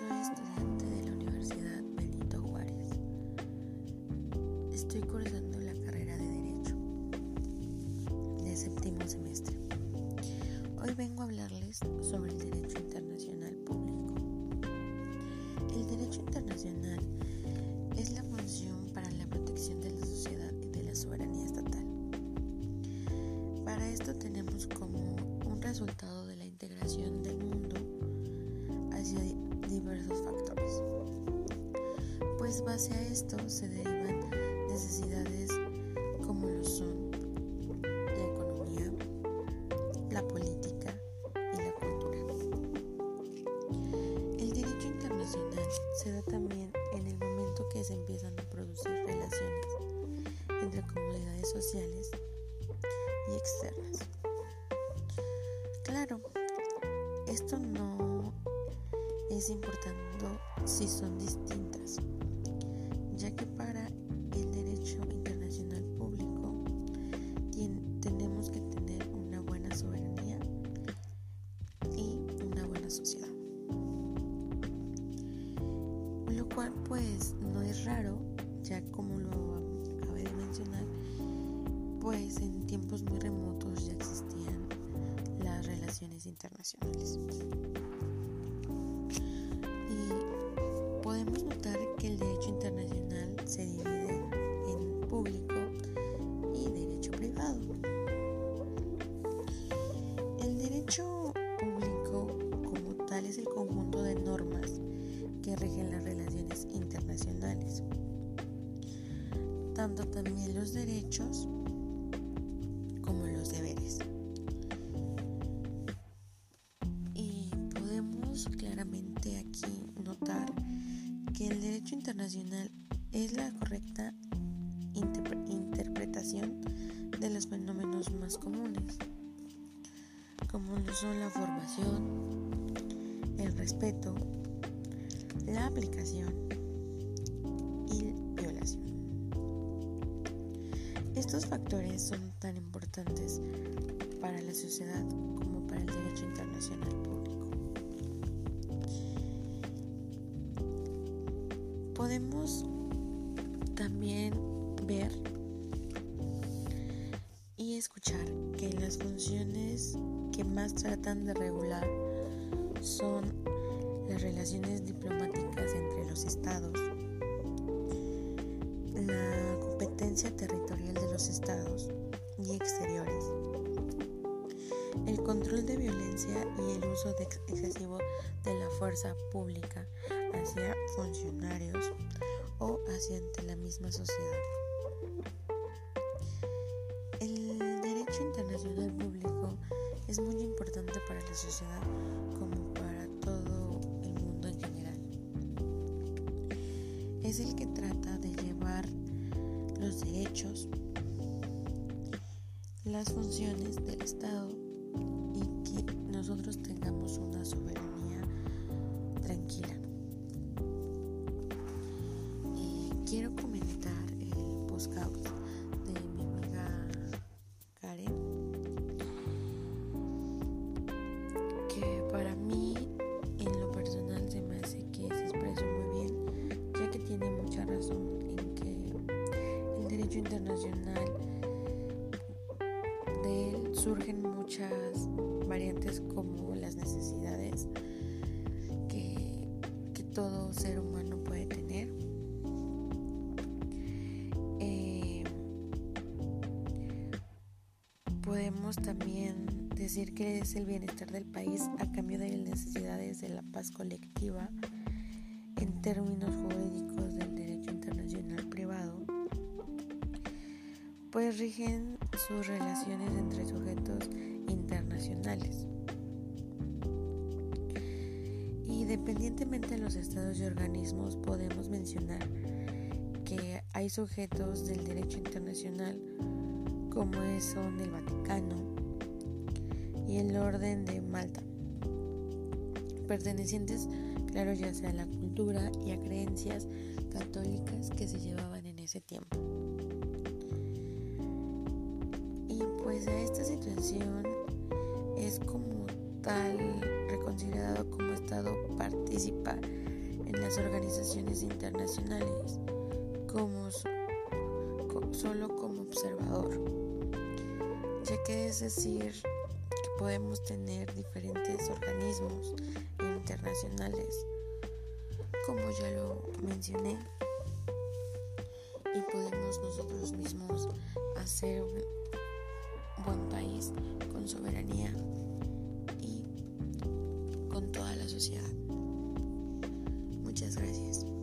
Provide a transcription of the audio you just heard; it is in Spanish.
estudiante de la Universidad Benito Juárez. Estoy cursando la carrera de Derecho de séptimo semestre. Hoy vengo a hablarles sobre el derecho internacional público. El derecho internacional es la función para la protección de la sociedad y de la soberanía estatal. Para esto tenemos como un resultado de la integración diversos factores. Pues base a esto se derivan necesidades como lo son la economía, la política y la cultura. El derecho internacional se da también en el momento que se empiezan a producir relaciones entre comunidades sociales y externas. Claro, esto no es importante si son distintas, ya que para el derecho internacional público tenemos que tener una buena soberanía y una buena sociedad. Lo cual pues no es raro, ya como lo acabé de mencionar, pues en tiempos muy remotos ya existían las relaciones internacionales. Relaciones internacionales, tanto también los derechos como los deberes. Y podemos claramente aquí notar que el derecho internacional es la correcta interpre interpretación de los fenómenos más comunes, como lo son la formación, el respeto, la aplicación y violación. Estos factores son tan importantes para la sociedad como para el derecho internacional público. Podemos también ver y escuchar que las funciones que más tratan de regular son las relaciones diplomáticas entre los estados, la competencia territorial de los estados y exteriores, el control de violencia y el uso excesivo de la fuerza pública hacia funcionarios o hacia ante la misma sociedad. El derecho internacional público es muy importante para la sociedad Es el que trata de llevar los derechos, las funciones del Estado y que nosotros tengamos una soberanía de él surgen muchas variantes como las necesidades que, que todo ser humano puede tener. Eh, podemos también decir que es el bienestar del país a cambio de las necesidades de la paz colectiva en términos jurídicos del pues rigen sus relaciones entre sujetos internacionales. Y dependientemente de los estados y organismos podemos mencionar que hay sujetos del derecho internacional como son el Vaticano y el Orden de Malta, pertenecientes, claro, ya sea a la cultura y a creencias católicas que se llevaban en ese tiempo. Pues a esta situación es como tal reconsiderado como Estado participa en la las organizaciones internacionales como solo como observador, ya que es decir que podemos tener diferentes organismos internacionales, como ya lo mencioné, y podemos nosotros mismos hacer un buen país con soberanía y con toda la sociedad. Muchas gracias.